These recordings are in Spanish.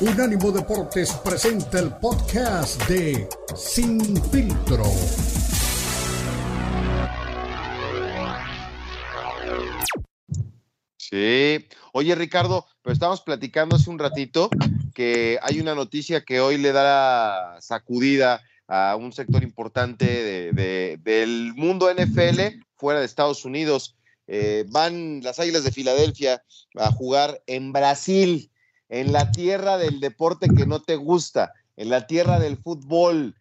Unánimo Deportes presenta el podcast de Sin Filtro. Sí. Oye, Ricardo, pero estábamos platicando hace un ratito que hay una noticia que hoy le da sacudida a un sector importante del mundo NFL fuera de Estados Unidos. Eh, van las Águilas de Filadelfia a jugar en Brasil, en la tierra del deporte que no te gusta, en la tierra del fútbol.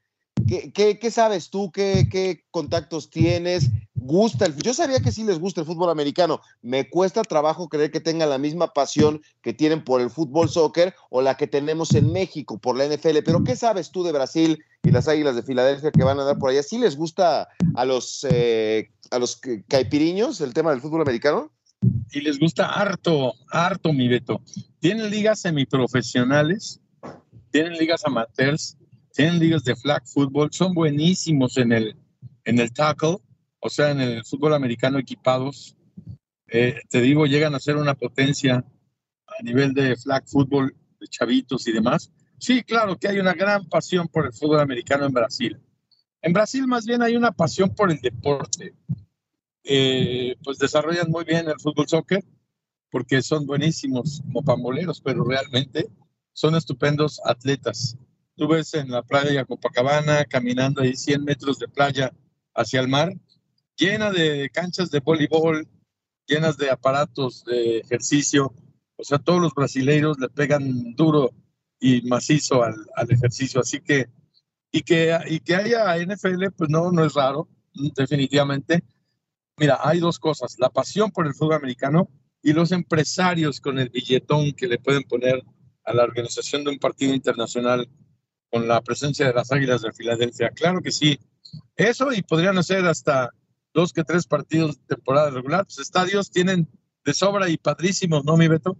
¿Qué, sabes tú? ¿Qué, contactos tienes? ¿Gusta el Yo sabía que sí les gusta el fútbol americano. Me cuesta trabajo creer que tengan la misma pasión que tienen por el fútbol soccer o la que tenemos en México por la NFL. Pero ¿qué sabes tú de Brasil y las Águilas de Filadelfia que van a dar por allá? ¿Sí les gusta a los, eh, a los caipiriños el tema del fútbol americano? Y les gusta harto, harto, mi Beto. Tienen ligas semiprofesionales, tienen ligas amateurs tienen ligas de flag football, son buenísimos en el, en el tackle, o sea, en el fútbol americano equipados. Eh, te digo, llegan a ser una potencia a nivel de flag football, de chavitos y demás. Sí, claro que hay una gran pasión por el fútbol americano en Brasil. En Brasil más bien hay una pasión por el deporte. Eh, pues desarrollan muy bien el fútbol soccer porque son buenísimos como pamboleros, pero realmente son estupendos atletas. Tú ves en la playa Copacabana, caminando ahí 100 metros de playa hacia el mar, llena de canchas de voleibol, llenas de aparatos de ejercicio. O sea, todos los brasileiros le pegan duro y macizo al, al ejercicio. Así que, y que, y que haya NFL, pues no, no es raro, definitivamente. Mira, hay dos cosas, la pasión por el fútbol americano y los empresarios con el billetón que le pueden poner a la organización de un partido internacional con la presencia de las Águilas de Filadelfia. Claro que sí. Eso y podrían hacer hasta dos que tres partidos de temporada regular. Los estadios tienen de sobra y padrísimos, ¿no, mi Beto?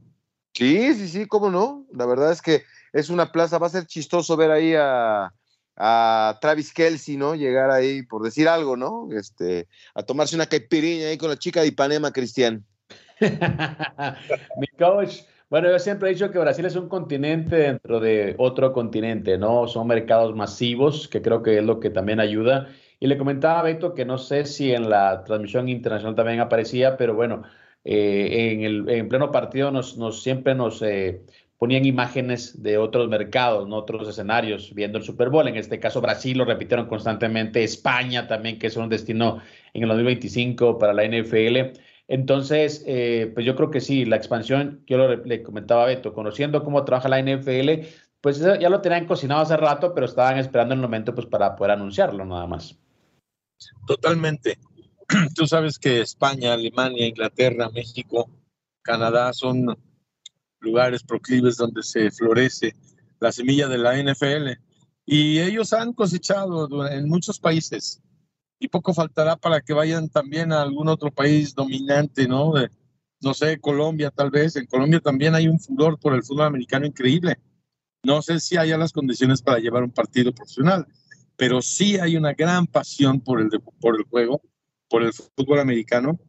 Sí, sí, sí, cómo no. La verdad es que es una plaza, va a ser chistoso ver ahí a, a Travis Kelsey, ¿no? Llegar ahí, por decir algo, ¿no? Este, a tomarse una caipiriña ahí con la chica de Ipanema, Cristian. mi coach, bueno, yo siempre he dicho que Brasil es un continente dentro de otro continente, ¿no? Son mercados masivos, que creo que es lo que también ayuda. Y le comentaba a Beto que no sé si en la transmisión internacional también aparecía, pero bueno, eh, en el en pleno partido nos, nos siempre nos eh, ponían imágenes de otros mercados, ¿no? otros escenarios, viendo el Super Bowl. En este caso, Brasil lo repitieron constantemente, España también, que es un destino en el 2025 para la NFL. Entonces, eh, pues yo creo que sí, la expansión, yo le comentaba a Beto, conociendo cómo trabaja la NFL, pues ya lo tenían cocinado hace rato, pero estaban esperando el momento pues para poder anunciarlo nada más. Totalmente. Tú sabes que España, Alemania, Inglaterra, México, Canadá son lugares proclives donde se florece la semilla de la NFL. Y ellos han cosechado en muchos países y poco faltará para que vayan también a algún otro país dominante, ¿no? no sé, Colombia tal vez. En Colombia también hay un furor por el fútbol americano increíble. No sé si haya las condiciones para llevar un partido profesional, pero sí hay una gran pasión por el, por el juego, por el fútbol americano.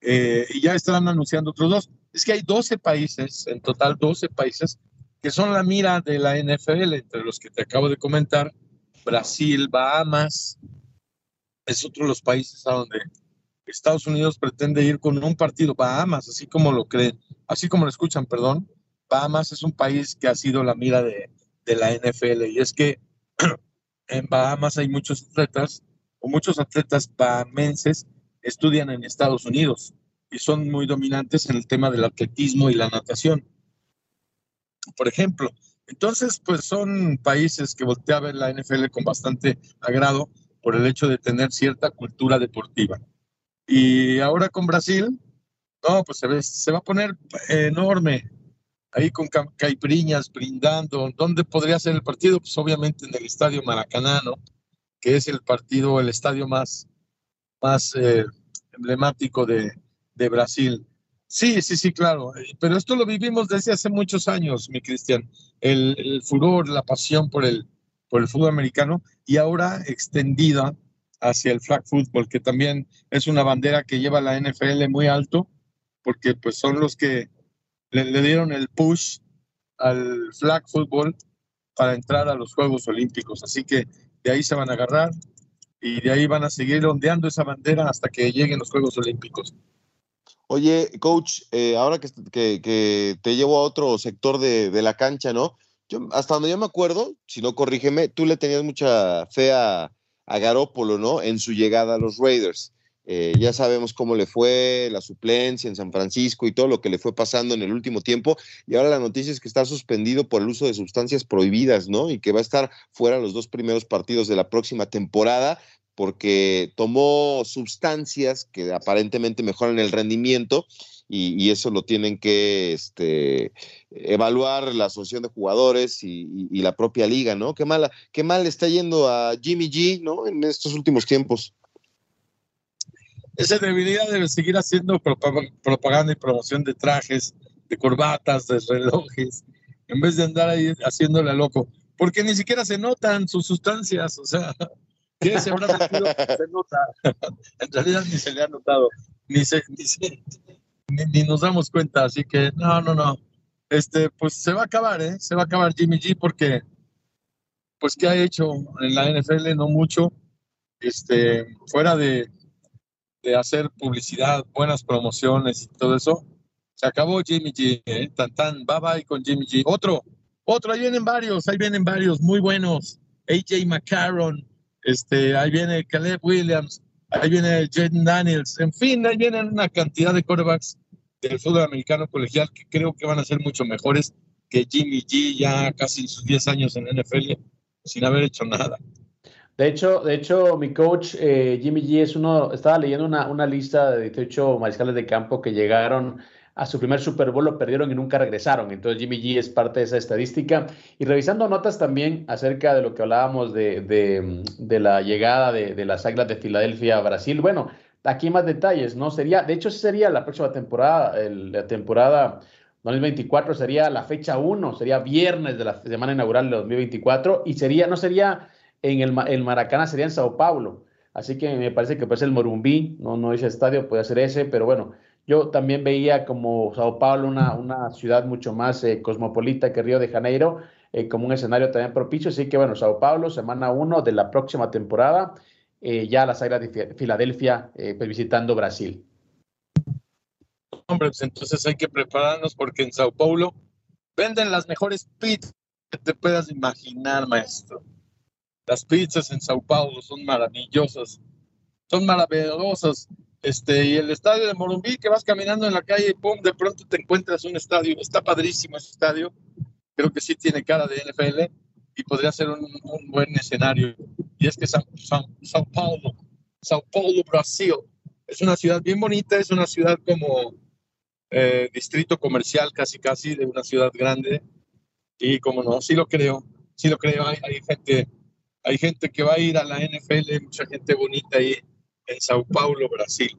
Eh, y ya estarán anunciando otros dos. Es que hay 12 países, en total 12 países, que son la mira de la NFL, entre los que te acabo de comentar, Brasil, Bahamas, es otro de los países a donde Estados Unidos pretende ir con un partido. Bahamas, así como lo creen, así como lo escuchan, perdón. Bahamas es un país que ha sido la mira de, de la NFL y es que en Bahamas hay muchos atletas o muchos atletas bahamenses estudian en Estados Unidos y son muy dominantes en el tema del atletismo y la natación. Por ejemplo, entonces, pues son países que voltea a ver la NFL con bastante agrado por el hecho de tener cierta cultura deportiva. Y ahora con Brasil, no, pues se, se va a poner enorme, ahí con caipriñas brindando. ¿Dónde podría ser el partido? Pues obviamente en el Estadio Maracaná, que es el partido, el estadio más, más eh, emblemático de, de Brasil. Sí, sí, sí, claro. Pero esto lo vivimos desde hace muchos años, mi Cristian. El, furor, la pasión por el, por el fútbol americano y ahora extendida hacia el flag football, que también es una bandera que lleva la NFL muy alto, porque pues son los que le, dieron el push al flag football para entrar a los Juegos Olímpicos. Así que de ahí se van a agarrar y de ahí van a seguir ondeando esa bandera hasta que lleguen los Juegos Olímpicos. Oye, coach, eh, ahora que, que, te llevo a otro sector de, de, la cancha, ¿no? Yo, hasta donde yo me acuerdo, si no corrígeme, tú le tenías mucha fe a, a Garópolo, ¿no? En su llegada a los Raiders. Eh, ya sabemos cómo le fue la suplencia en San Francisco y todo lo que le fue pasando en el último tiempo. Y ahora la noticia es que está suspendido por el uso de sustancias prohibidas, ¿no? Y que va a estar fuera los dos primeros partidos de la próxima temporada porque tomó sustancias que aparentemente mejoran el rendimiento y, eso lo tienen que este, evaluar la asociación de jugadores y, la propia liga, ¿no? Qué mala, qué mal está yendo a Jimmy G, ¿no? En estos últimos tiempos ese debería de seguir haciendo propaganda y promoción de trajes, de corbatas, de relojes, en vez de andar ahí haciéndole loco, porque ni siquiera se notan sus sustancias, o sea, ¿qué se habrá metido? Se nota. en realidad ni se le ha notado, ni, se, ni, ni, nos damos cuenta, así que no, no, no. Este, pues se va a acabar, ¿eh? Se va a acabar Jimmy G porque, pues, ¿qué ha hecho en la NFL? No mucho. Este, fuera de, de hacer publicidad, buenas promociones y todo eso, se acabó Jimmy G, ¿eh? tan tan, bye bye con Jimmy G. Otro, otro, ahí vienen varios, ahí vienen varios, muy buenos. AJ McCarron, este, ahí viene Caleb Williams, ahí viene Jaden Daniels, en fin, ahí vienen una cantidad de quarterbacks del fútbol americano colegial que creo que van a ser mucho mejores que Jimmy G ya casi sus 10 años en NFL sin haber hecho nada. De hecho, de hecho, mi coach eh, Jimmy G es uno, estaba leyendo una, una, lista de 18 mariscales de campo que llegaron a su primer Super Bowl, lo perdieron y nunca regresaron. Entonces Jimmy G es parte de esa estadística. Y revisando notas también acerca de lo que hablábamos de, de, la llegada de, las Águilas de Filadelfia a Brasil. Bueno, aquí más detalles, ¿no? Sería, de hecho, sería la próxima temporada, la temporada 2024 sería la fecha 1, sería viernes de la semana inaugural de 2024 y sería, no sería en el, el Maracaná sería en Sao Paulo. Así que me parece que puede ser el Morumbí, no, no ese estadio, puede ser ese, pero bueno, yo también veía como Sao Paulo una, una ciudad mucho más eh, cosmopolita que Río de Janeiro, eh, como un escenario también propicio. Así que bueno, Sao Paulo, semana 1 de la próxima temporada, eh, ya las Águilas de Filadelfia pues visitando Brasil. Hombre, pues entonces hay que prepararnos porque en Sao Paulo venden las mejores pizzas que te puedas imaginar, maestro. Las pizzas en Sao Paulo son maravillosas, son maravillosas. Este, y el estadio de Morumbí, que vas caminando en la calle y de pronto te encuentras un estadio. Está padrísimo ese estadio. Creo que sí tiene cara de NFL y podría ser un, buen escenario. Y es que Sao, Sao Paulo, Sao Paulo, Brasil, es una ciudad bien bonita, es una ciudad como eh, distrito comercial casi casi de una ciudad grande. Y como no, sí lo creo, sí lo creo, hay, hay gente hay gente que va a ir a la NFL, mucha gente bonita ahí en Sao Paulo, Brasil.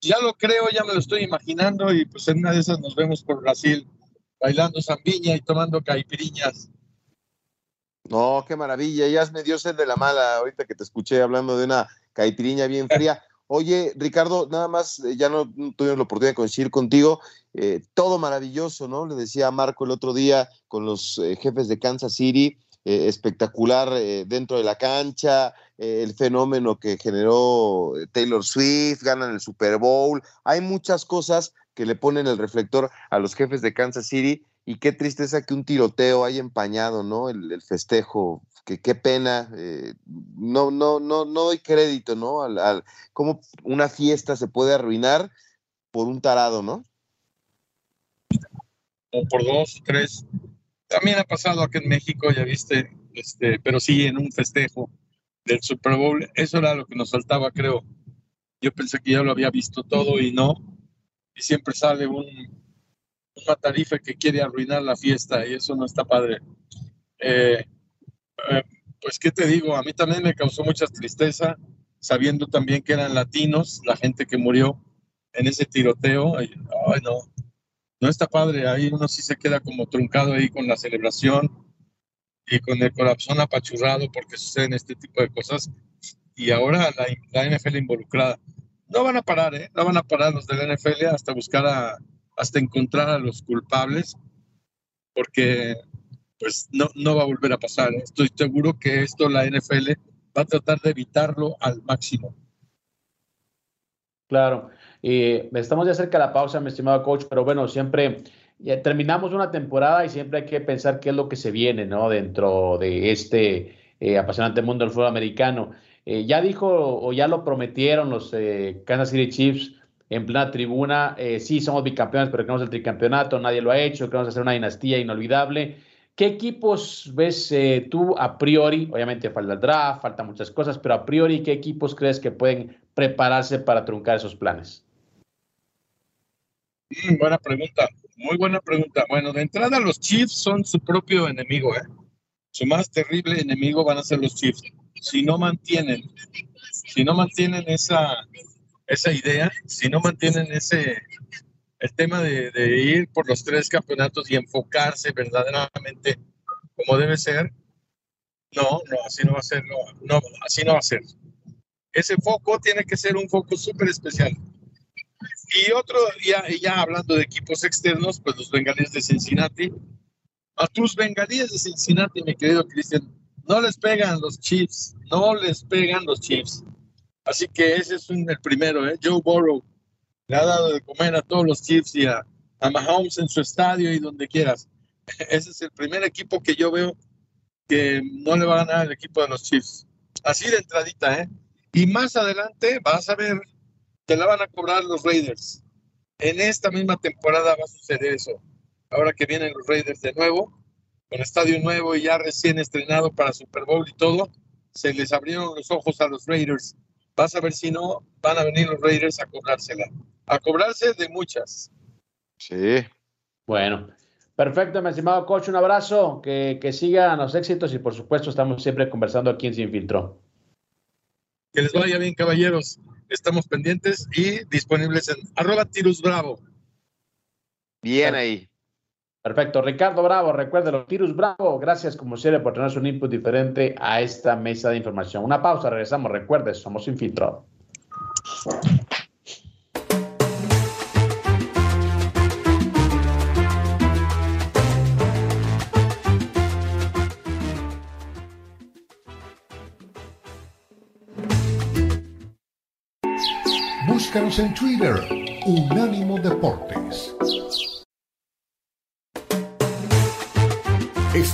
Ya lo creo, ya me lo estoy imaginando y pues en una de esas nos vemos por Brasil bailando zambiña y tomando caipiriñas. No, qué maravilla, ya me dio sed de la mala ahorita que te escuché hablando de una caipiriña bien fría. Oye, Ricardo, nada más, eh, ya no tuvimos la oportunidad de coincidir contigo, eh, todo maravilloso, ¿no? Le decía a Marco el otro día con los eh, jefes de Kansas City, eh, espectacular eh, dentro de la cancha, eh, el fenómeno que generó Taylor Swift, ganan el Super Bowl. Hay muchas cosas que le ponen el reflector a los jefes de Kansas City y qué tristeza que un tiroteo haya empañado, ¿no? El, festejo, que qué pena. no, no, no, no doy crédito, ¿no? Al, cómo una fiesta se puede arruinar por un tarado, ¿no? O por dos, tres también ha pasado aquí en México, ya viste, este, pero sí en un festejo del Super Bowl. Eso era lo que nos faltaba, creo. Yo pensé que ya lo había visto todo y no. Y siempre sale un, un matarife que quiere arruinar la fiesta y eso no está padre. Eh, eh, pues, ¿qué te digo? A mí también me causó mucha tristeza, sabiendo también que eran latinos, la gente que murió en ese tiroteo. Ay, no, no está padre, ahí uno sí se queda como truncado ahí con la celebración y con el corazón apachurrado porque suceden este tipo de cosas. Y ahora la, NFL involucrada. No van a parar, ¿eh? No van a parar los de la NFL hasta buscar a, hasta encontrar a los culpables. porque pues no, no va a volver a pasar. Estoy seguro que esto la NFL va a tratar de evitarlo al máximo. Claro, y estamos ya cerca de la pausa, mi estimado coach, pero bueno, siempre terminamos una temporada y siempre hay que pensar qué es lo que se viene, ¿no? Dentro de este eh, apasionante mundo del fútbol americano. Eh, ya dijo o ya lo prometieron los eh, Kansas City Chiefs en plena tribuna, sí, somos bicampeones, pero queremos el tricampeonato, nadie lo ha hecho, queremos hacer una dinastía inolvidable. ¿Qué equipos ves tú a priori? Obviamente falta el draft, faltan muchas cosas, pero a priori, ¿qué equipos crees que pueden prepararse para truncar esos planes? Mm, buena pregunta, muy buena pregunta. Bueno, de entrada los Chiefs son su propio enemigo, ¿eh? Su más terrible enemigo van a ser los Chiefs. Si no mantienen, si no mantienen esa, esa idea, si no mantienen ese, el tema de, ir por los tres campeonatos y enfocarse verdaderamente como debe ser, no, no, así no va a ser, no, no, así no va a ser. Ese foco tiene que ser un foco súper especial. Y otro, ya, ya hablando de equipos externos, pues los bengalíes de Cincinnati. A tus bengalíes de Cincinnati, mi querido Cristian, no les pegan los Chiefs, no les pegan los Chiefs. Así que ese es el primero, ¿eh? Joe Burrow le ha dado de comer a todos los Chiefs y a, a Mahomes en su estadio y donde quieras. Ese es el primer equipo que yo veo que no le va a ganar al equipo de los Chiefs. Así de entradita, ¿eh? Y más adelante vas a ver te la van a cobrar los Raiders. En esta misma temporada va a suceder eso. Ahora que vienen los Raiders de nuevo, con estadio nuevo y ya recién estrenado para Super Bowl y todo, se les abrieron los ojos a los Raiders. Vas a ver si no, van a venir los Raiders a cobrársela. A cobrarse de muchas. Sí. Bueno, perfecto, mi estimado coach. Un abrazo, que, que sigan los éxitos y por supuesto estamos siempre conversando aquí en Sin Filtro. Que les vaya bien, caballeros estamos pendientes y disponibles en arroba Tirus Bravo. Bien ahí. Perfecto. Ricardo Bravo, recuérdelo, Tirus Bravo, gracias como siempre por tener un input diferente a esta mesa de información. Una pausa, regresamos. Recuerde, somos Infiltrado. Búscanos en Twitter, Unánimo Deportes.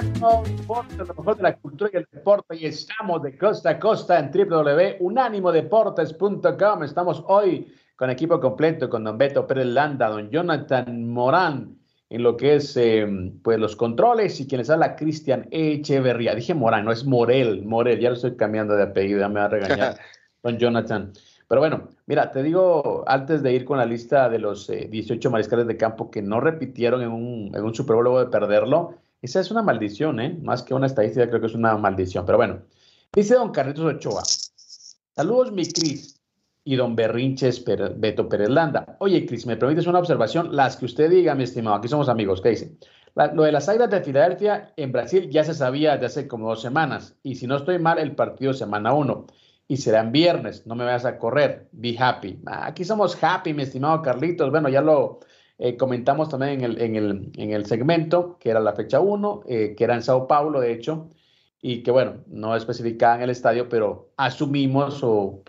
Lo mejor de la cultura y el deporte. Y estamos de costa a costa en www.unanimodeportes.com. Estamos hoy con equipo completo, con don Beto Pérez Landa, don Jonathan Morán, en lo que es eh, pues los controles y quienes habla Cristian Echeverría. Dije Morán, no es Morel, Morel, ya lo estoy cambiando de apellido, ya me va a regañar don Jonathan. Pero bueno, mira, te digo, antes de ir con la lista de los 18 eh, mariscales de campo que no repitieron en un, en un Super Bowl luego de perderlo, esa es una maldición, ¿eh? Más que una estadística, creo que es una maldición. Pero bueno, dice don Carlitos Ochoa. Saludos, mi Cris y don Berrinches Beto Pérez Landa. Oye, Cris, ¿me permites una observación? Las que usted diga, mi estimado. Aquí somos amigos. ¿Qué dice? lo de las Águilas de Filadelfia en Brasil ya se sabía desde hace como dos semanas. Y si no estoy mal, el partido semana uno. Y será en viernes. No me vayas a correr. Be happy. Aquí somos happy, mi estimado Carlitos. Bueno, ya lo eh, comentamos también en el, en, el, en el, segmento que era la fecha 1, eh, que era en Sao Paulo, de hecho, y que bueno, no especificada en el estadio, pero asumimos o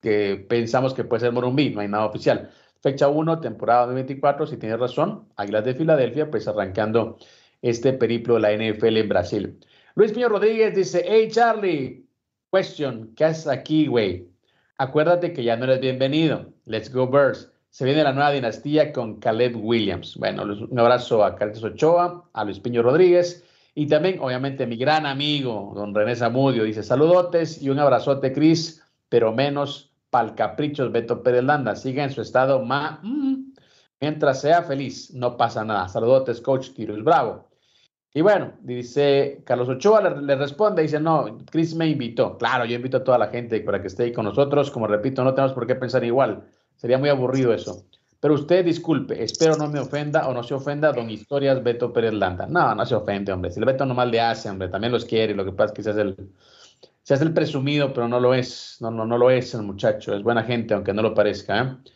que pensamos que puede ser Morumbí, no hay nada oficial. Fecha 1, temporada 2024, si tienes razón, Águilas de Filadelfia, pues arrancando este periplo de la NFL en Brasil. Luis Piño Rodríguez dice, hey Charlie, question, ¿qué haces aquí, güey? Acuérdate que ya no eres bienvenido. Let's go Birds. Se viene la nueva dinastía con Caleb Williams. Bueno, un abrazo a Carlos Ochoa, a Luis Piño Rodríguez y también, obviamente, mi gran amigo, don René Zamudio, dice saludotes y un abrazote, Cris, pero menos pal caprichos Beto Pérez Landa. Siga en su estado ma, mm, mientras sea feliz, no pasa nada. Saludotes, coach Tirus Bravo. Y bueno, dice Carlos Ochoa, le, responde, dice, no, Chris me invitó. Claro, yo invito a toda la gente para que esté ahí con nosotros. Como repito, no tenemos por qué pensar igual. Sería muy aburrido eso. Pero usted disculpe, espero no me ofenda o no se ofenda don Historias Beto Pérez Landa. No, no se ofende, hombre. Si el Beto nomás le hace, hombre, también los quiere. Lo que pasa es que se hace el, se hace el presumido, pero no lo es. No, no, no lo es el muchacho. Es buena gente, aunque no lo parezca. ¿eh?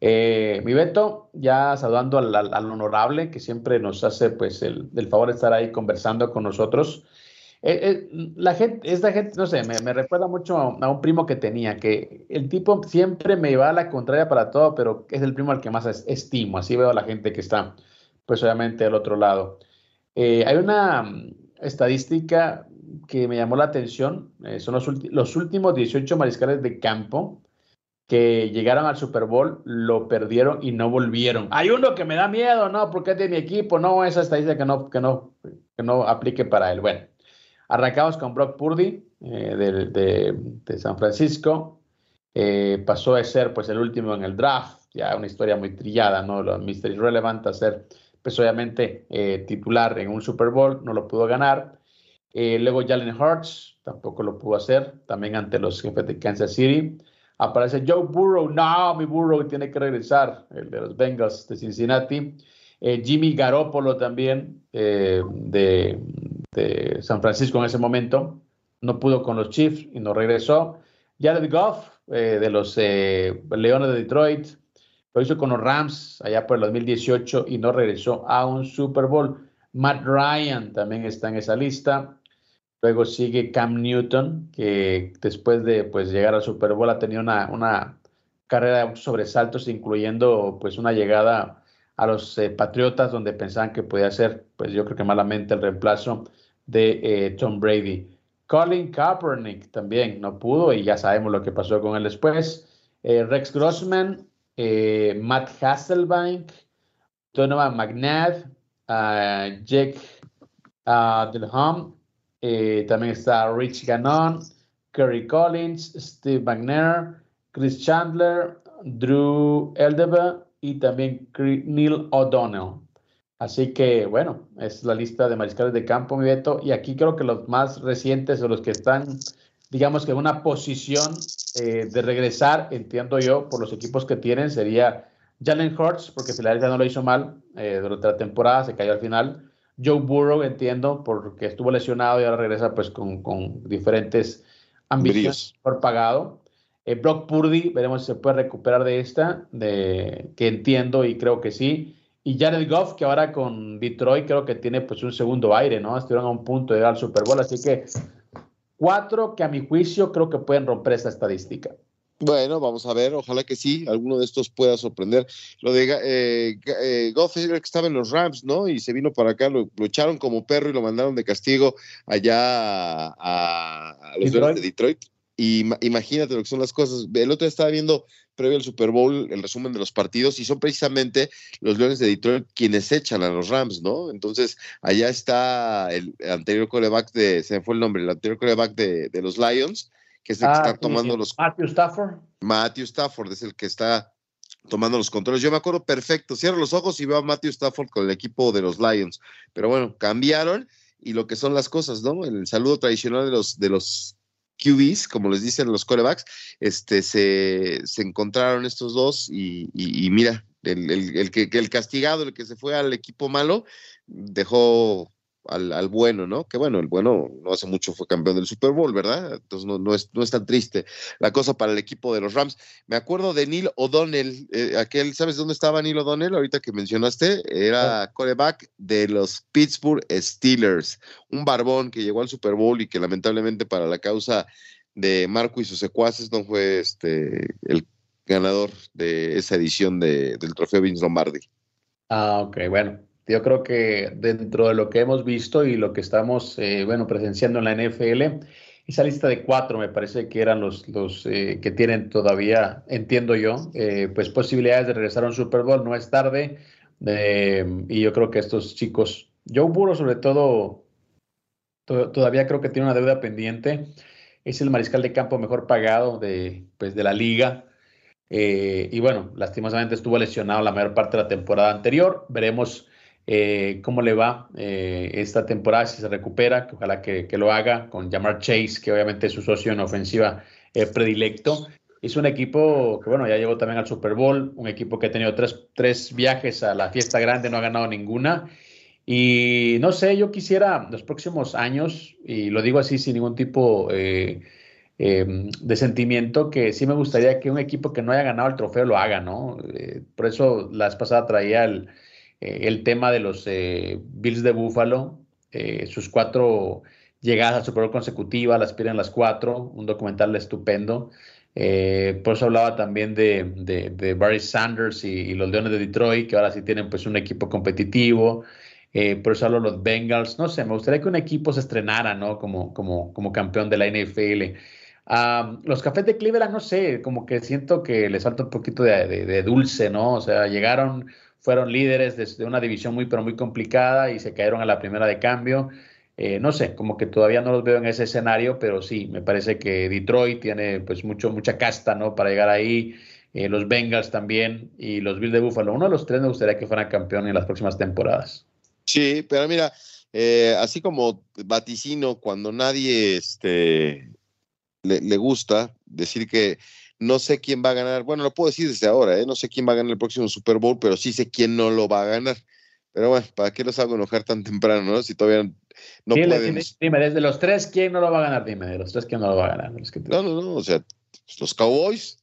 Eh, mi Beto, ya saludando al, honorable que siempre nos hace pues el, favor de estar ahí conversando con nosotros. Eh, eh, la gente, esta gente, no sé, me, recuerda mucho a, un primo que tenía, que el tipo siempre me iba a la contraria para todo, pero es el primo al que más estimo. Así veo a la gente que está, pues obviamente al otro lado. hay una mm, estadística que me llamó la atención, son los, los últimos 18 mariscales de campo que llegaron al Super Bowl, lo perdieron y no volvieron. Hay uno que me da miedo, ¿no? Porque es de mi equipo, no, esa estadística que no, que no, que no aplique para él. Bueno, arrancamos con Brock Purdy eh, de, San Francisco. Eh, pasó a ser pues el último en el draft, ya una historia muy trillada, ¿no? Los Mr. Irrelevant a ser, pues obviamente, eh, titular en un Super Bowl, no lo pudo ganar. luego Jalen Hurts, tampoco lo pudo hacer, también ante los jefes de Kansas City. Aparece Joe Burrow. No, mi Burrow tiene que regresar, el de los Bengals de Cincinnati. Jimmy Garoppolo también eh, de, San Francisco en ese momento. No pudo con los Chiefs y no regresó. Jared Goff eh, de los Leones de Detroit. Lo hizo con los Rams allá por el 2018 y no regresó a un Super Bowl. Matt Ryan también está en esa lista. Luego sigue Cam Newton, que después de pues, llegar al Super Bowl ha tenido una, una carrera de sobresaltos, incluyendo pues, una llegada a los eh, Patriotas, donde pensaban que podía ser, pues yo creo que malamente, el reemplazo de eh, Tom Brady. Colin Kaepernick también no pudo y ya sabemos lo que pasó con él después. Eh, Rex Grossman, Matt Hasselbank, Donovan McNabb, uh, Jake uh, Delham eh, también está Rich Gannon, Kerry Collins, Steve McNair, Chris Chandler, Drew Eldeba y también Neil O'Donnell. Así que, bueno, es la lista de mariscales de campo, mi Beto. Y aquí creo que los más recientes o los que están, digamos que en una posición eh, de regresar, entiendo yo, por los equipos que tienen, sería Jalen Hurts, porque Philadelphia no lo hizo mal eh, durante la temporada, se cayó al final. Joe Burrow, entiendo, porque estuvo lesionado y ahora regresa pues con, diferentes ambiciones por pagado. Eh, Brock Purdy, veremos si se puede recuperar de esta, de, que entiendo y creo que sí. Y Jared Goff, que ahora con Detroit creo que tiene pues un segundo aire, ¿no? Estuvieron a un punto de llegar al Super Bowl, así que cuatro que a mi juicio creo que pueden romper esta estadística. Bueno, vamos a ver, ojalá que sí, alguno de estos pueda sorprender. Lo de eh, eh, Goff que estaba en los Rams, ¿no? Y se vino para acá, lo, echaron como perro y lo mandaron de castigo allá a, los Detroit. de Detroit. Y imagínate lo que son las cosas. El otro día estaba viendo previo al Super Bowl el resumen de los partidos y son precisamente los Leones de Detroit quienes echan a los Rams, ¿no? Entonces, allá está el anterior coreback de, se me fue el nombre, el anterior coreback de, de los Lions que es el que ah, está tomando los. Matthew Stafford. Matthew Stafford es el que está tomando los controles. Yo me acuerdo perfecto, cierro los ojos y veo a Matthew Stafford con el equipo de los Lions. Pero bueno, cambiaron y lo que son las cosas, ¿no? El saludo tradicional de los, de los QBs, como les dicen los corebacks, este, se, encontraron estos dos y, mira, el, el, que, el castigado, el que se fue al equipo malo, dejó al, bueno, ¿no? Que bueno, el bueno no hace mucho fue campeón del Super Bowl, ¿verdad? Entonces no, no, es, no es tan triste la cosa para el equipo de los Rams. Me acuerdo de Neil O'Donnell, eh, aquel, ¿sabes dónde estaba Neil O'Donnell ahorita que mencionaste? Era coreback de los Pittsburgh Steelers, un barbón que llegó al Super Bowl y que lamentablemente para la causa de Marco y sus secuaces no fue este el ganador de esa edición de, del trofeo Vince Lombardi. Ah, ok, bueno, yo creo que dentro de lo que hemos visto y lo que estamos, eh, bueno, presenciando en la NFL, esa lista de cuatro me parece que eran los, los eh, que tienen todavía, entiendo yo, eh, pues posibilidades de regresar a un Super Bowl. No es tarde. y yo creo que estos chicos, Joe Burrow sobre todo, todavía creo que tiene una deuda pendiente. Es el mariscal de campo mejor pagado de, pues, de la liga. y bueno, lastimosamente estuvo lesionado la mayor parte de la temporada anterior. Veremos eh, cómo le va eh, esta temporada, si se recupera, que ojalá que, lo haga con Jamar Chase, que obviamente es su socio en ofensiva eh, predilecto. Es un equipo que, bueno, ya llegó también al Super Bowl, un equipo que ha tenido tres, tres viajes a la fiesta grande, no ha ganado ninguna. Y no sé, yo quisiera los próximos años, y lo digo así sin ningún tipo de sentimiento, que sí me gustaría que un equipo que no haya ganado el trofeo lo haga, ¿no? por eso la vez pasada traía el, eh, el tema de los eh, Bills de Buffalo, eh, sus cuatro llegadas al Super Bowl consecutivas, las pierden las cuatro, un documental estupendo. por eso hablaba también de, Barry Sanders y, los Leones de Detroit, que ahora sí tienen pues un equipo competitivo. por eso hablo de los Bengals. No sé, me gustaría que un equipo se estrenara, ¿no? Como, como, como campeón de la NFL. Los cafés de Cleveland, no sé, como que siento que les falta un poquito de, de, dulce, ¿no? O sea, llegaron fueron líderes de, una división muy, pero muy complicada y se cayeron a la primera de cambio. Eh, no sé, como que todavía no los veo en ese escenario, pero sí, me parece que Detroit tiene pues mucho, mucha casta, ¿no? Para llegar ahí. Eh, los Bengals también y los Bills de Buffalo. Uno de los tres me gustaría que fueran campeón en las próximas temporadas. Sí, pero mira, eh, así como vaticino, cuando nadie este, le gusta decir que no sé quién va a ganar. Bueno, lo puedo decir desde ahora, ¿eh? No sé quién va a ganar el próximo Super Bowl, pero sí sé quién no lo va a ganar. Pero bueno, ¿para qué los hago enojar tan temprano, no? Si todavía no pueden. Dime, desde los tres, ¿quién no lo va a ganar? Dime, de los tres, ¿quién no lo va a ganar? No, no, no, o sea, los Cowboys.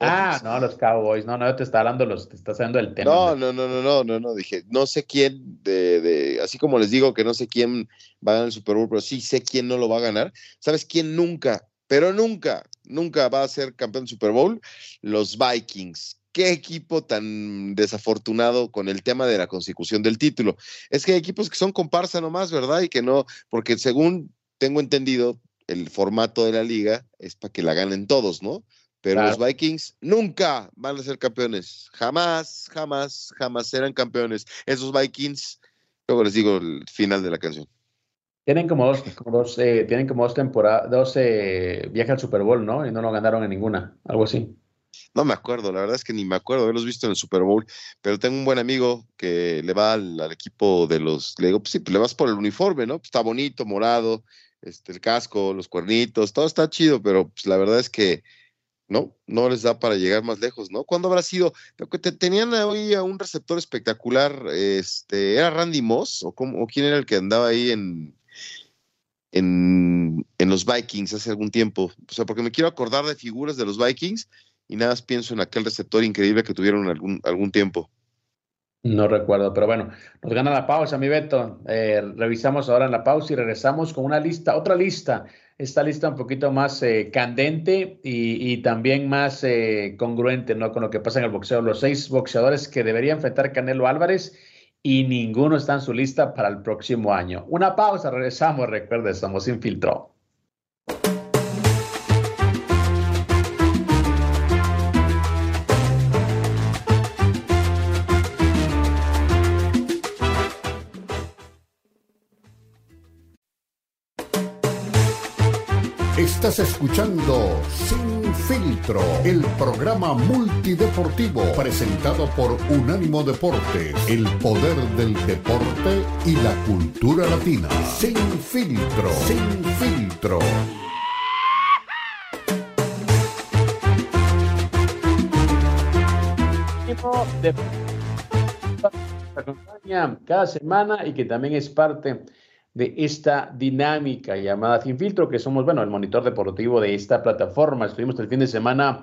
ah, no, los Cowboys. No, no, te está hablando, los, te está haciendo el tema. No, no, no, no, no, no, no, dije, no sé quién de, de, así como les digo que no sé quién va a ganar el Super Bowl, pero sí sé quién no lo va a ganar. ¿Sabes quién nunca pero nunca, nunca va a ser campeón de Super Bowl, los Vikings. Qué equipo tan desafortunado con el tema de la consecución del título. Es que hay equipos que son comparsa nomás, ¿verdad? Y que no, porque según tengo entendido, el formato de la liga es para que la ganen todos, ¿no? Pero los Vikings nunca van a ser campeones. Jamás, jamás, jamás serán campeones. Esos Vikings, luego les digo el final de la canción. Tienen como dos, dos eh, tienen como dos temporadas, dos eh, viajes al Super Bowl, ¿no? Y no lo ganaron en ninguna, algo así. No me acuerdo, la verdad es que ni me acuerdo haberlos visto en el Super Bowl, pero tengo un buen amigo que le va al, equipo de los, le digo, pues sí, pues le vas por el uniforme, ¿no? Pues está bonito, morado, este, el casco, los cuernitos, todo está chido, pero pues la verdad es que no, no les da para llegar más lejos, ¿no? ¿Cuándo habrá sido? Te, tenían hoy a un receptor espectacular, este, ¿era Randy Moss o, cómo, o quién era el que andaba ahí en, en, los Vikings hace algún tiempo. O sea, porque me quiero acordar de figuras de los Vikings y nada más pienso en aquel receptor increíble que tuvieron algún, algún tiempo. No recuerdo, pero bueno, nos gana la pausa, mi Beto. Eh, revisamos ahora en la pausa y regresamos con una lista, otra lista. Esta lista un poquito más eh, candente y, también más eh, congruente ¿no? con lo que pasa en el boxeo. Los seis boxeadores que debería enfrentar Canelo Álvarez y ninguno está en su lista para el próximo año. Una pausa, regresamos. Recuerde, somos Infiltró. Escuchando Sin Filtro, el programa multideportivo presentado por Unánimo Deportes, el poder del deporte y la cultura latina. Sin Filtro, Sin Filtro. de acompaña cada semana y que también es parte de esta dinámica llamada Sin Filtro, que somos, bueno, el monitor deportivo de esta plataforma. Estuvimos el fin de semana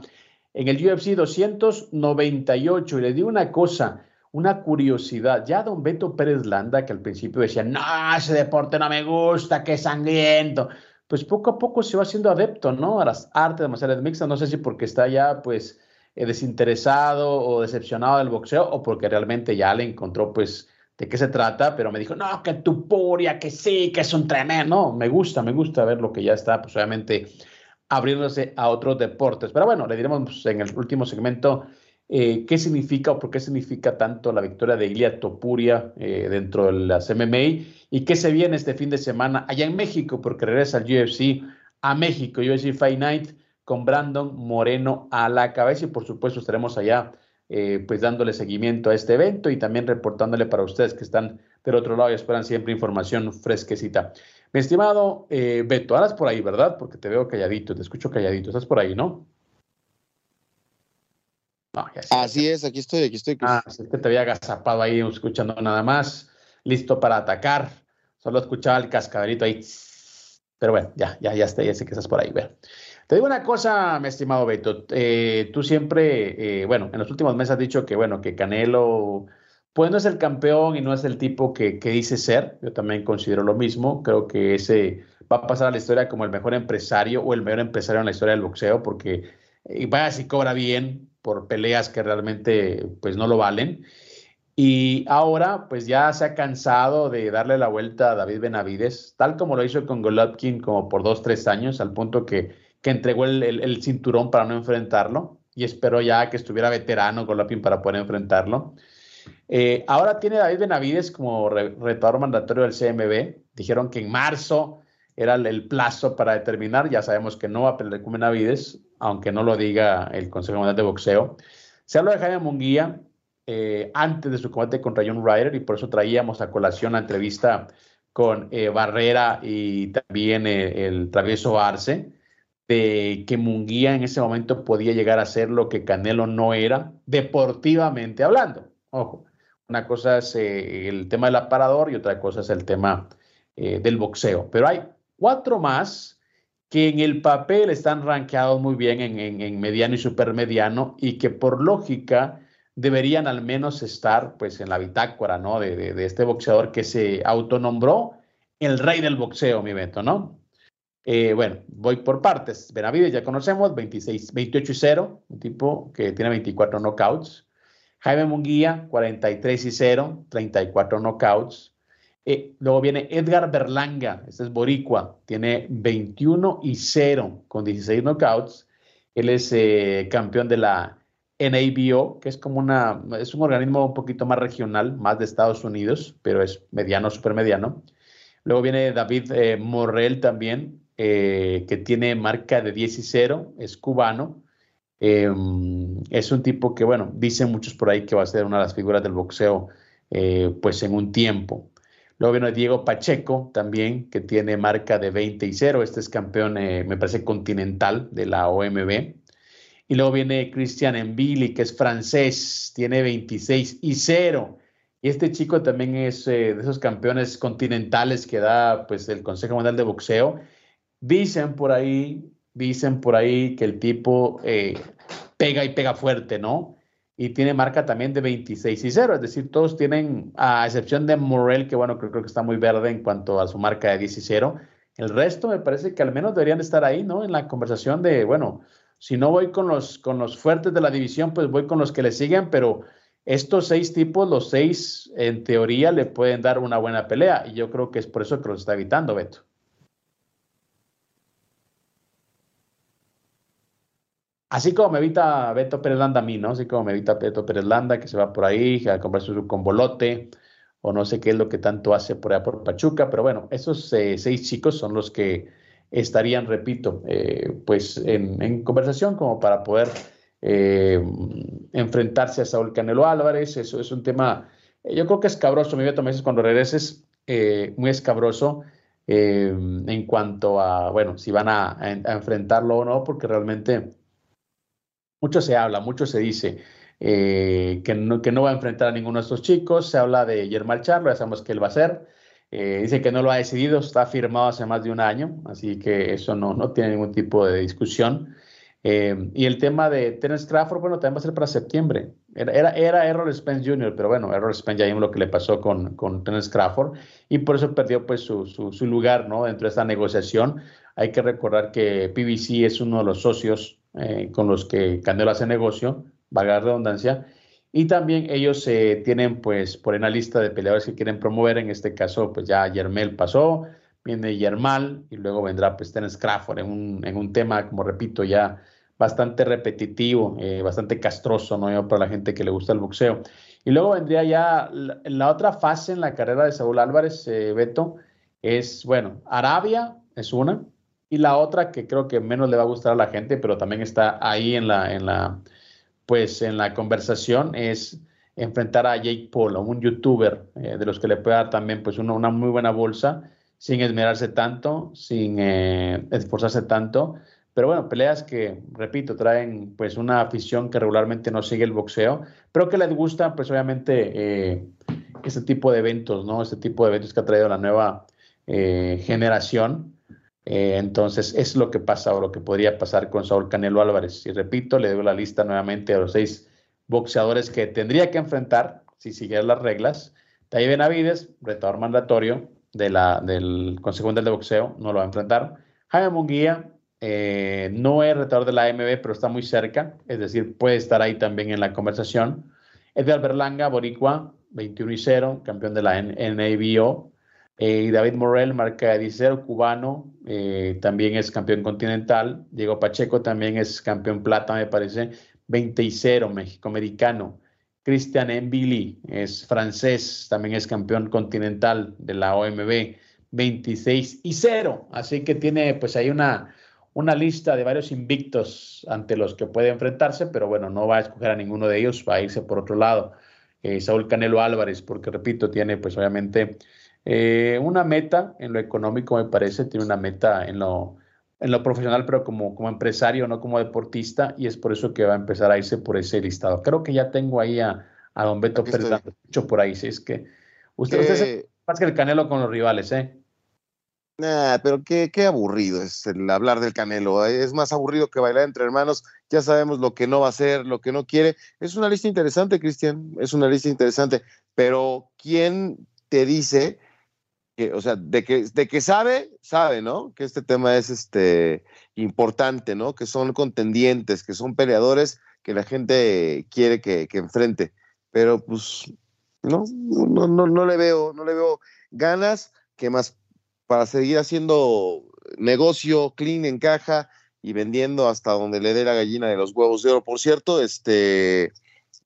en el UFC 298 y les digo una cosa, una curiosidad. Ya don Beto Pérez Landa, que al principio decía, no, ese deporte no me gusta, qué sangriento. Pues poco a poco se va haciendo adepto, ¿no? A las artes marciales mixtas. No sé si porque está ya, pues, eh, desinteresado o decepcionado del boxeo o porque realmente ya le encontró, pues, de qué se trata, pero me dijo, no, que tu puria, que sí, que es un tremendo. me gusta, me gusta ver lo que ya está, pues obviamente abriéndose a otros deportes. Pero bueno, le diremos pues, en el último segmento eh, qué significa o por qué significa tanto la victoria de Ilia Topuria eh, dentro de las MMA y qué se viene este fin de semana allá en México, porque regresa al UFC a México, UFC Fight Night con Brandon Moreno a la cabeza y por supuesto estaremos allá eh, pues dándole seguimiento a este evento y también reportándole para ustedes que están del otro lado y esperan siempre información fresquecita. Mi estimado eh, Beto, ahora por ahí, ¿verdad? Porque te veo calladito, te escucho calladito. Estás por ahí, ¿no? Así es, aquí estoy, aquí estoy. Ah, es que te había agazapado ahí escuchando nada más, listo para atacar. Solo escuchaba el cascaderito ahí. Pero bueno, ya, ya, ya, está, ya sé que estás por ahí. Te digo una cosa, mi estimado Beto. Eh, tú siempre, eh, bueno, en los últimos meses has dicho que, bueno, que Canelo, pues no es el campeón y no es el tipo que, que dice ser. Yo también considero lo mismo. Creo que ese va a pasar a la historia como el mejor empresario o el mejor empresario en la historia del boxeo, porque y vaya si cobra bien, por peleas que realmente pues no lo valen. Y ahora pues ya se ha cansado de darle la vuelta a David Benavides, tal como lo hizo con Golovkin como por dos, tres años, al punto que, que entregó el, el, cinturón para no enfrentarlo y esperó ya que estuviera veterano Golovkin para poder enfrentarlo. Eh, ahora tiene David Benavides como retador mandatorio del CMB. Dijeron que en marzo era el, plazo para determinar. Ya sabemos que no va a pelear con Benavides aunque no lo diga el Consejo Mundial de Boxeo. Se habla de Jaime Munguía eh, antes de su combate contra John Ryder y por eso traíamos a colación la entrevista con eh, Barrera y también eh, el travieso Arce, de que Munguía en ese momento podía llegar a ser lo que Canelo no era, deportivamente hablando. Ojo, una cosa es el tema del aparador y otra cosa es el tema del boxeo. Pero hay cuatro más que en el papel están rankeados muy bien en, mediano y supermediano y que por lógica deberían al menos estar pues en la bitácora, ¿no? De, este boxeador que se autonombró el rey del boxeo, mi Beto, ¿no? Eh, bueno, voy por partes. Benavides ya conocemos, 26, 28 y 0, un tipo que tiene 24 knockouts. Jaime Munguía, 43 y 0, 34 knockouts. Eh, luego viene Edgar Berlanga, este es Boricua, tiene 21 y 0 con 16 knockouts. Él es eh, campeón de la NABO, que es como una, es un organismo un poquito más regional, más de Estados Unidos, pero es mediano, super mediano. Luego viene David eh, Morrell también, que tiene marca de 10 y 0, es cubano. Em, es un tipo que, bueno, dicen muchos por ahí que va a ser una de las figuras del boxeo, pues en un tiempo. Luego viene Diego Pacheco también, que tiene marca de 20 y 0. Este es campeón, eh, me parece, continental de la OMB. Y luego viene Christian Envili, que es francés, tiene 26 y 0. Y este chico también es eh, de esos campeones continentales que da pues, el Consejo Mundial de Boxeo. Dicen por ahí, dicen por ahí que el tipo eh, pega y pega fuerte, ¿no? y tiene marca también de 26 y 0, es decir, todos tienen, a excepción de Morel, que bueno, creo, que está muy verde en cuanto a su marca de 10 y 0, el resto me parece que al menos deberían estar ahí, ¿no? En la conversación de, bueno, si no voy con los, con los fuertes de la división, pues voy con los que le siguen, pero estos seis tipos, los seis, en teoría, le pueden dar una buena pelea, y yo creo que es por eso que los está evitando, Beto. Así como me evita Beto Pérez Landa a mí, ¿no? Así como me evita Beto Pérez Landa, que se va por ahí a comprar su conbolote, o no sé qué es lo que tanto hace por allá por Pachuca, pero bueno, esos eh, seis chicos son los que estarían, repito, eh, pues en, conversación como para poder eh, enfrentarse a Saúl Canelo Álvarez. Eso es un tema, yo creo que es escabroso, mi Beto, me dices cuando regreses, muy escabroso. en cuanto a, bueno, si van a enfrentarlo o no, porque realmente mucho se habla, mucho se dice eh, que, no, que no va a enfrentar a ninguno de estos chicos. Se habla de Germán Charlo, ya sabemos que él va a ser. Eh, dice que no lo ha decidido, está firmado hace más de un año, así que eso no, no tiene ningún tipo de discusión. Eh, y el tema de Terence Crawford, bueno, también va a ser para septiembre. Era, era, era Errol Spence Jr., pero bueno, Errol Spence ya vimos lo que le pasó con, con Terence Crawford y por eso perdió pues su, su, lugar ¿no? dentro de esta negociación. Hay que recordar que PBC es uno de los socios eh, con los que Canelo hace negocio, vaga redundancia, y también ellos eh, tienen pues por una lista de peleadores que quieren promover, en este caso pues ya Yermel pasó, viene Yermal y luego vendrá pues Terence Crawford en un, en un tema, como repito, ya bastante repetitivo, eh, bastante castroso, ¿no? Para la gente que le gusta el boxeo. Y luego vendría ya la, otra fase en la carrera de Saúl Álvarez, Beto, es, bueno, Arabia es una, y la otra que creo que menos le va a gustar a la gente, pero también está ahí en la, en la, pues en la conversación es enfrentar a Jake Paul, a un youtuber eh, de los que le puede dar también pues una, muy buena bolsa sin esmerarse tanto, sin eh, esforzarse tanto. Pero bueno, peleas que, repito, traen pues una afición que regularmente no sigue el boxeo, pero que les gusta pues obviamente eh, este tipo de eventos, ¿no? Este tipo de eventos que ha traído la nueva generación. Entonces es lo que pasa o lo que podría pasar con Saúl Canelo Álvarez. Y repito, le doy la lista nuevamente a los seis boxeadores que tendría que enfrentar si siguiera las reglas. Taí Benavides, retador mandatorio de la, del Consejo Mundial de Boxeo, no lo va a enfrentar. Jaime Munguía eh, no es retador de la AMB, pero está muy cerca, es decir, puede estar ahí también en la conversación. Edgar Berlanga, Boricua, 21 y 0, campeón de la NABO. Eh, David Morel, marca 16, cubano, eh, también es campeón continental. Diego Pacheco también es campeón plata, me parece. 20 y 0, México-americano. Christian Mbili es francés, también es campeón continental de la OMB, 26 y 0. Así que tiene pues ahí una, una lista de varios invictos ante los que puede enfrentarse, pero bueno, no va a escoger a ninguno de ellos, va a irse por otro lado. Eh, Saúl Canelo Álvarez, porque repito, tiene pues obviamente eh, una meta en lo económico, me parece, tiene una meta en lo en lo profesional, pero como, como empresario, no como deportista, y es por eso que va a empezar a irse por ese listado. Creo que ya tengo ahí a, a don Beto Pérez mucho por ahí, si es que usted, usted más que el Canelo con los rivales, ¿eh? Nah, pero qué, qué aburrido es el hablar del Canelo. ¿eh? Es más aburrido que bailar entre hermanos. Ya sabemos lo que no va a hacer, lo que no quiere. Es una lista interesante, Cristian. Es una lista interesante. Pero ¿quién te dice o sea, de que, de que sabe, sabe, ¿no? Que este tema es este, importante, ¿no? Que son contendientes, que son peleadores que la gente quiere que, que enfrente. Pero pues, no, no, no, no le veo, no le veo ganas que más para seguir haciendo negocio clean en caja y vendiendo hasta donde le dé la gallina de los huevos de oro. Por cierto, este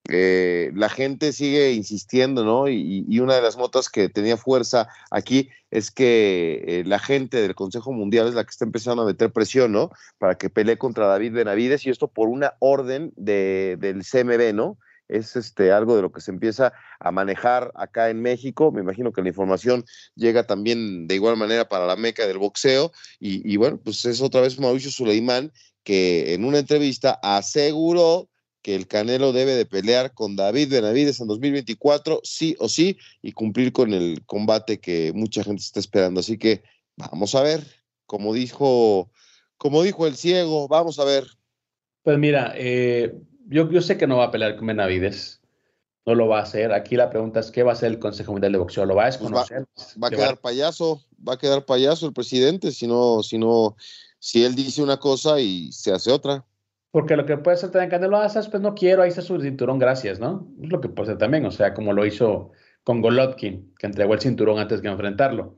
eh, la gente sigue insistiendo, ¿no? Y, una de las notas que tenía fuerza aquí es que eh, la gente del Consejo Mundial es la que está empezando a meter presión, ¿no? Para que pelee contra David Benavides y esto por una orden de, del CMB, ¿no? Es este, algo de lo que se empieza a manejar acá en México. Me imagino que la información llega también de igual manera para la meca del boxeo. Y, y bueno, pues es otra vez Mauricio Suleimán que en una entrevista aseguró que el Canelo debe de pelear con David Benavides en 2024, sí o sí, y cumplir con el combate que mucha gente está esperando. Así que vamos a ver, como dijo, como dijo el ciego, vamos a ver. Pues mira, eh, yo, yo sé que no va a pelear con Benavides, no lo va a hacer. Aquí la pregunta es, ¿qué va a hacer el Consejo Mundial de Boxeo? ¿Lo va a pues desconocer? va, a quedar payaso, va a quedar payaso el presidente, si no, si no, si él dice una cosa y se hace otra. Porque lo que puede ser también Canelo Asas, pues no quiero, ahí está su cinturón, gracias, ¿no? Es lo que puede ser también, o sea, como lo hizo con Golovkin, que entregó el cinturón antes que enfrentarlo.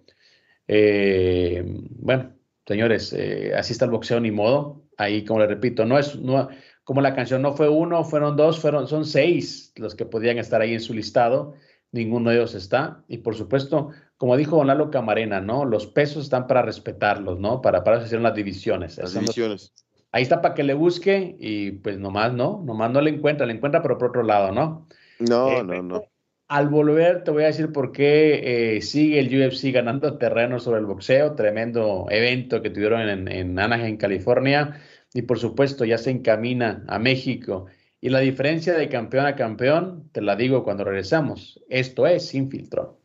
Eh, bueno, señores, eh, así está el boxeo, ni modo. Ahí, como le repito, no es, no, como la canción no fue uno, fueron dos, fueron, son seis los que podían estar ahí en su listado. Ninguno de ellos está. Y por supuesto, como dijo Don Lalo Camarena, ¿no? Los pesos están para respetarlos, ¿no? Para, para hacer las divisiones. Las divisiones ahí está para que le busque y pues nomás no, nomás no le encuentra, le encuentra pero por otro lado, ¿no? No, eh, no, no. Al volver te voy a decir por qué eh, sigue el UFC ganando terreno sobre el boxeo, tremendo evento que tuvieron en, en Anaheim, California, y por supuesto ya se encamina a México. Y la diferencia de campeón a campeón, te la digo cuando regresamos, esto es sin filtro.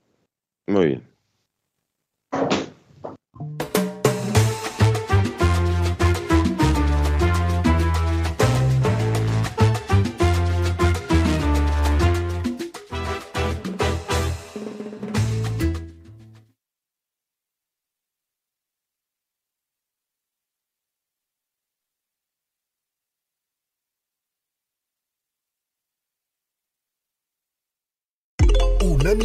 Muy bien.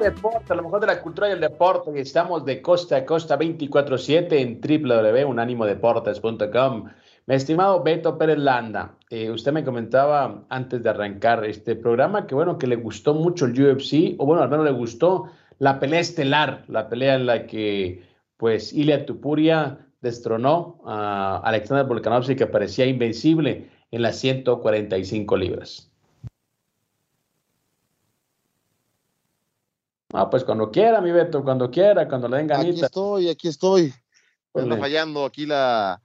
Deporte, a lo mejor de la cultura y el deporte. Estamos de costa a costa 24-7 en www.unanimodeportes.com. Mi estimado Beto Pérez Landa, eh, usted me comentaba antes de arrancar este programa que bueno, que le gustó mucho el UFC, o bueno, al menos le gustó la pelea estelar, la pelea en la que pues Ilia Tupuria destronó a Alexander Volkanovski que parecía invencible en las 145 libras. Ah, pues cuando quiera, mi Beto, cuando quiera, cuando le den ganita. Aquí estoy, aquí estoy. Está fallando aquí la,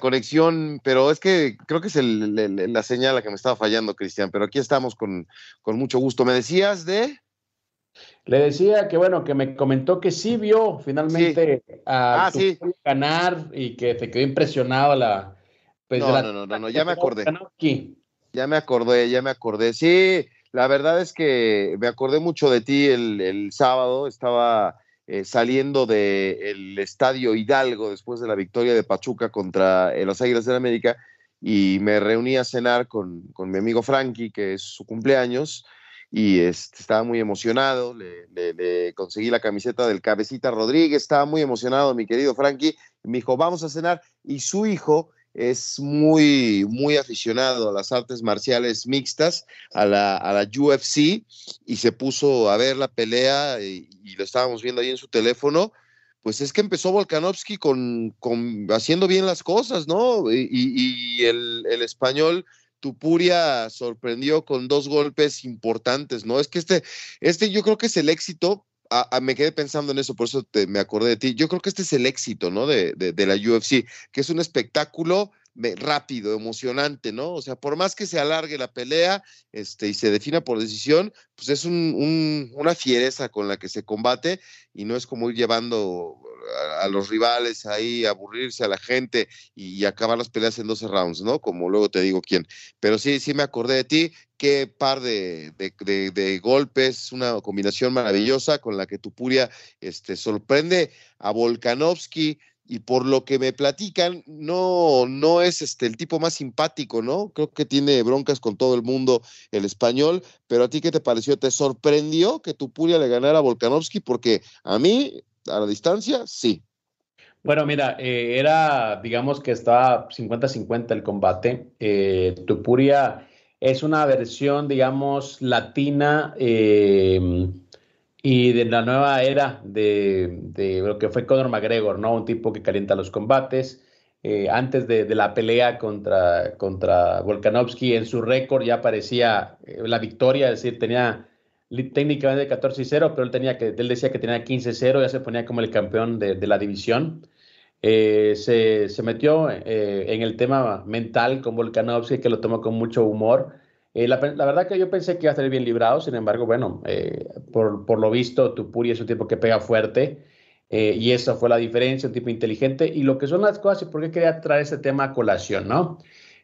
conexión, pero es que creo que es la señal la que me estaba fallando, Cristian, pero aquí estamos con, mucho gusto. ¿Me decías de...? Le decía que, bueno, que me comentó que sí vio finalmente a ah, sí. ganar y que se quedó impresionado la... Pues, no, no, no, no, ya me acordé. Ya me acordé, ya me acordé. Sí, la verdad es que me acordé mucho de ti el, sábado, estaba eh, saliendo del Estadio Hidalgo después de la victoria de Pachuca contra eh, los Águilas de la América y me reuní a cenar con, mi amigo Frankie, que es su cumpleaños, y este, estaba muy emocionado, le, conseguí la camiseta del Cabecita Rodríguez, estaba muy emocionado mi querido Frankie, me dijo, vamos a cenar, y su hijo es muy, muy aficionado a las artes marciales mixtas, a la, a la UFC, y se puso a ver la pelea y, lo estábamos viendo ahí en su teléfono. Pues es que empezó Volkanovski con, con haciendo bien las cosas, ¿no? Y, el, el, español Tupuria sorprendió con dos golpes importantes, ¿no? Es que este, este yo creo que es el éxito me quedé pensando en eso, por eso me acordé de ti. Yo creo que este es el éxito, ¿no? De, de, la UFC, que es un espectáculo rápido, emocionante, ¿no? O sea, por más que se alargue la pelea este, y se defina por decisión, pues es un, una fiereza con la que se combate y no es como ir llevando a, los rivales ahí, aburrirse a la gente y, acabar las peleas en 12 rounds, ¿no? Como luego te digo quién. Pero sí, sí me acordé de ti, qué par de, de, golpes, una combinación maravillosa con la que Tupuria este, sorprende a Volkanovski y por lo que me platican, no, no es este el tipo más simpático, ¿no? Creo que tiene broncas con todo el mundo el español, pero a ti qué te pareció? ¿Te sorprendió que Tupuria le ganara a Volkanovski? Porque a mí a la distancia, sí. Bueno, mira, eh, era, digamos que estaba 50-50 el combate. Eh, Tupuria es una versión, digamos, latina eh, y de la nueva era de, lo que fue Conor McGregor, ¿no? Un tipo que calienta los combates. antes de, la pelea contra, contra Volkanovski, en su récord ya aparecía la victoria, es decir, tenía técnicamente 14 y 0, pero él, tenía que, él decía que tenía 15 0, ya se ponía como el campeón de, la división. Eh, se, se, metió eh, en el tema mental con Volkanovski, que lo tomó con mucho humor. Eh, la, verdad que yo pensé que iba a salir bien librado, sin embargo, bueno, por, por, lo visto, Tupuri es un tipo que pega fuerte y esa fue la diferencia, un tipo inteligente. Y lo que son las cosas y por qué quería traer este tema a colación, ¿no?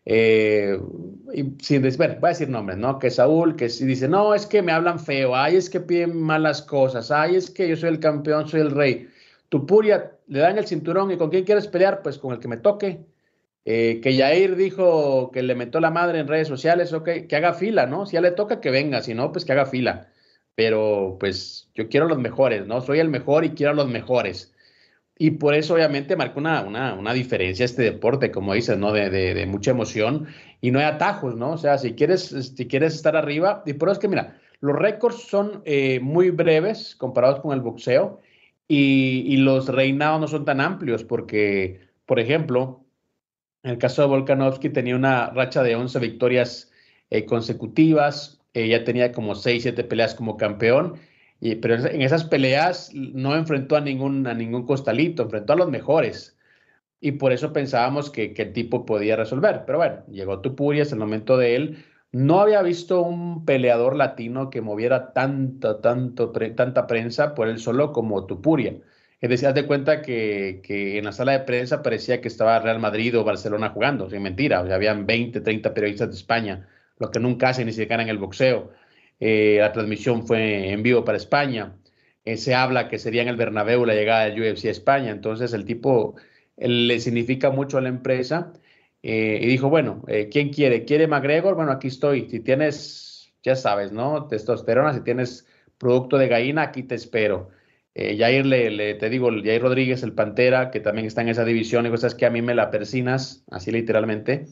Eh, y sin decir, voy a decir nombres, ¿no? Que Saúl, que si dice, no, es que me hablan feo, ay, es que piden malas cosas, ay, es que yo soy el campeón, soy el rey. Tupuria, le dan el cinturón y con quién quieres pelear, pues con el que me toque. Eh, que Yair dijo que le metió la madre en redes sociales, ok, que haga fila, ¿no? Si ya le toca que venga, si no, pues que haga fila. Pero pues yo quiero los mejores, ¿no? Soy el mejor y quiero los mejores. Y por eso obviamente marca una, una, una diferencia este deporte, como dices, ¿no? De, de, mucha emoción y no hay atajos, ¿no? O sea, si quieres, si quieres estar arriba, y por eso es que, mira, los récords son eh, muy breves comparados con el boxeo y, y, los reinados no son tan amplios porque, por ejemplo, en el caso de Volkanovski tenía una racha de 11 victorias eh, consecutivas, eh, ya tenía como 6, 7 peleas como campeón pero en esas peleas no enfrentó a ningún, a ningún costalito, enfrentó a los mejores. Y por eso pensábamos que, el tipo podía resolver. Pero bueno, llegó Tupuria, es el momento de él. No había visto un peleador latino que moviera tanto, tanto, tanta prensa por él solo como Tupuria. Es decir, haz de cuenta que, que, en la sala de prensa parecía que estaba Real Madrid o Barcelona jugando, sin mentira. O habían 20, 30 periodistas de España, lo que nunca hacen ni siquiera en el boxeo. Eh, la transmisión fue en vivo para España. Eh, se habla que sería en el Bernabéu la llegada del UFC a España. Entonces el tipo le significa mucho a la empresa eh, y dijo, bueno, ¿quién quiere? ¿Quiere McGregor? Bueno, aquí estoy. Si tienes, ya sabes, ¿no? Testosterona, si tienes producto de gallina, aquí te espero. Eh, le, te digo, Jair Rodríguez, el Pantera, que también está en esa división, y cosas que a mí me la persinas, así literalmente.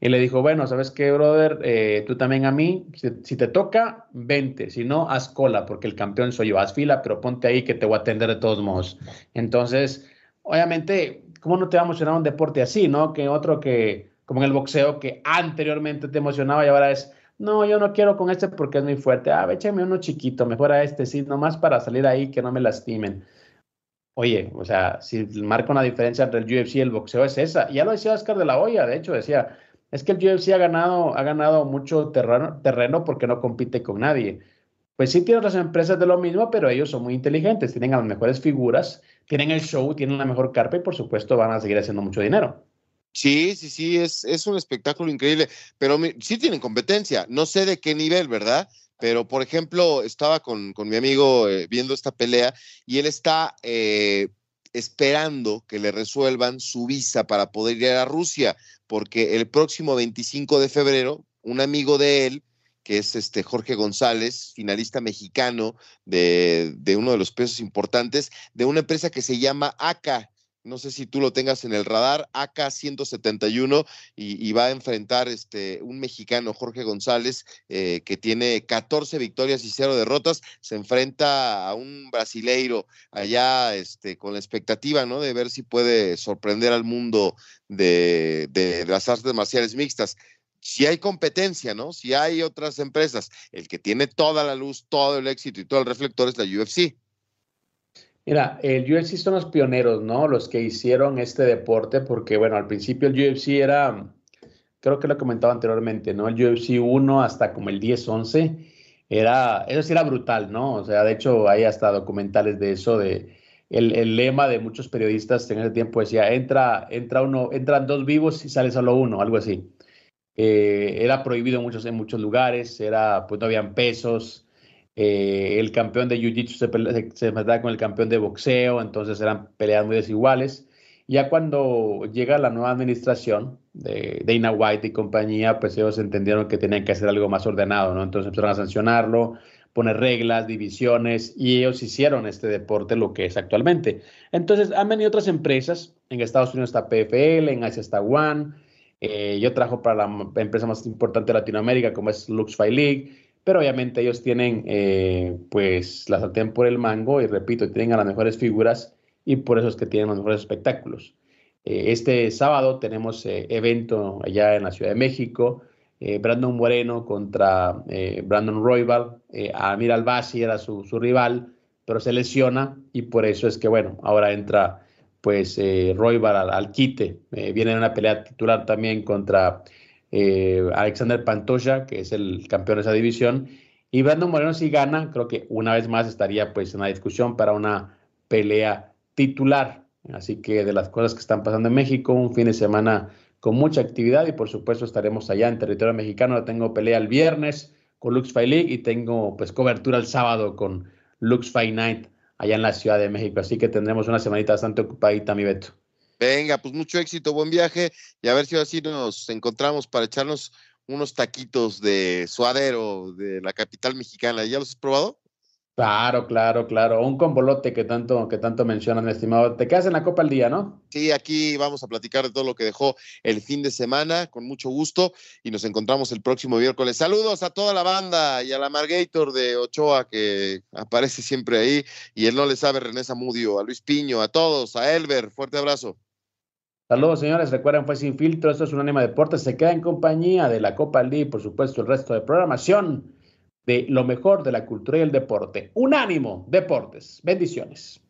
Y le dijo, bueno, ¿sabes qué, brother? Eh, tú también a mí, si, te toca, vente, si no, haz cola, porque el campeón soy yo, haz fila, pero ponte ahí que te voy a atender de todos modos. Entonces, obviamente, ¿cómo no te va a emocionar un deporte así, no? Que otro que, como en el boxeo, que anteriormente te emocionaba y ahora es, no, yo no quiero con este porque es muy fuerte. Ah, échame uno chiquito, mejor a este, sí, nomás para salir ahí que no me lastimen. Oye, o sea, si marca una diferencia entre el UFC y el boxeo es esa. Ya lo decía Oscar de la Hoya, de hecho, decía, es que el UFC ha ganado, ha ganado mucho terreno, terreno porque no compite con nadie. Pues sí tienen otras empresas de lo mismo, pero ellos son muy inteligentes, tienen a las mejores figuras, tienen el show, tienen la mejor carpa y por supuesto van a seguir haciendo mucho dinero. Sí, sí, sí, es, es un espectáculo increíble, pero sí tienen competencia, no sé de qué nivel, ¿verdad? Pero, por ejemplo, estaba con, mi amigo eh, viendo esta pelea y él está eh, esperando que le resuelvan su visa para poder ir a Rusia, porque el próximo 25 de febrero, un amigo de él que es este Jorge González, finalista mexicano de, uno de los pesos importantes, de una empresa que se llama ACA. No sé si tú lo tengas en el radar, AK 171, y, va a enfrentar este, un mexicano, Jorge González, eh, que tiene 14 victorias y 0 derrotas. Se enfrenta a un brasileiro allá este, con la expectativa ¿no? de ver si puede sorprender al mundo de, de las artes marciales mixtas si hay competencia, ¿no? Si hay otras empresas, el que tiene toda la luz, todo el éxito y todo el reflector es la UFC. Mira, el UFC son los pioneros, ¿no? Los que hicieron este deporte, porque bueno, al principio el UFC era, creo que lo he comentado anteriormente, ¿no? El UFC 1 hasta como el 10-11, era, eso sí era brutal, ¿no? O sea, de hecho hay hasta documentales de eso, de el, el lema de muchos periodistas en ese tiempo decía, entra, entra uno, entran dos vivos y sale solo uno, algo así. Eh, era prohibido en muchos, en muchos lugares, era, pues no habían pesos, eh, el campeón de Jiu-Jitsu se, se, con el campeón de boxeo, entonces eran peleas muy desiguales. Ya cuando llega la nueva administración de Dana White y compañía, pues ellos entendieron que tenían que hacer algo más ordenado, ¿no? Entonces empezaron a sancionarlo, poner reglas, divisiones, y ellos hicieron este deporte lo que es actualmente. Entonces han venido otras empresas, en Estados Unidos está PFL, en Asia está One, eh, yo trabajo para la empresa más importante de Latinoamérica, como es LuxFi League, pero obviamente ellos tienen, eh, pues, la sartén por el mango y repito, tienen a las mejores figuras y por eso es que tienen los mejores espectáculos. Eh, este sábado tenemos evento allá en la Ciudad de México, Brandon Moreno contra Brandon Roybal, Amir Albasi era su, su rival, pero se lesiona y por eso es que, bueno, ahora entra pues eh, Roybar al, quite. Eh, viene en una pelea titular también contra eh, Alexander Pantoja, que es el campeón de esa división. Y Brandon Moreno si gana, creo que una vez más estaría pues en la discusión para una pelea titular. Así que de las cosas que están pasando en México, un fin de semana con mucha actividad y por supuesto estaremos allá en territorio mexicano. Tengo pelea el viernes con Lux Fight League y tengo pues cobertura el sábado con Lux Fight Night allá en la Ciudad de México. Así que tendremos una semanita bastante ocupadita, mi Beto. Venga, pues mucho éxito, buen viaje y a ver si así nos encontramos para echarnos unos taquitos de suadero de la capital mexicana. ¿Ya los has probado? Claro, claro, claro. Un combolote que tanto, que tanto mencionan, estimado. Te quedas en la Copa al Día, ¿no? Sí, aquí vamos a platicar de todo lo que dejó el fin de semana, con mucho gusto, y nos encontramos el próximo miércoles. Saludos a toda la banda y a la Margator de Ochoa, que aparece siempre ahí, y él no le sabe, René Zamudio, a Luis Piño, a todos, a Elber, fuerte abrazo. Saludos, señores. Recuerden, fue sin filtro. Esto es un anima deportes. Se queda en compañía de la Copa y, por supuesto, el resto de programación de lo mejor de la cultura y el deporte. Unánimo Deportes. Bendiciones.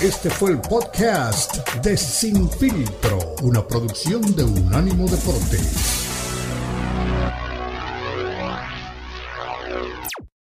Este fue el podcast de Sin Filtro, una producción de Unánimo Deportes.